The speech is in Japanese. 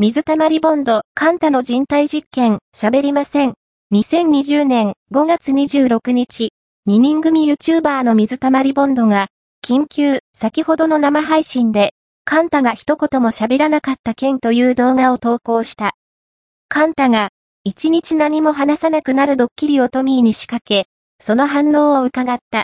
水溜りボンド、カンタの人体実験、喋りません。2020年5月26日、2人組 YouTuber の水溜りボンドが、緊急、先ほどの生配信で、カンタが一言も喋らなかった件という動画を投稿した。カンタが、一日何も話さなくなるドッキリをトミーに仕掛け、その反応を伺った。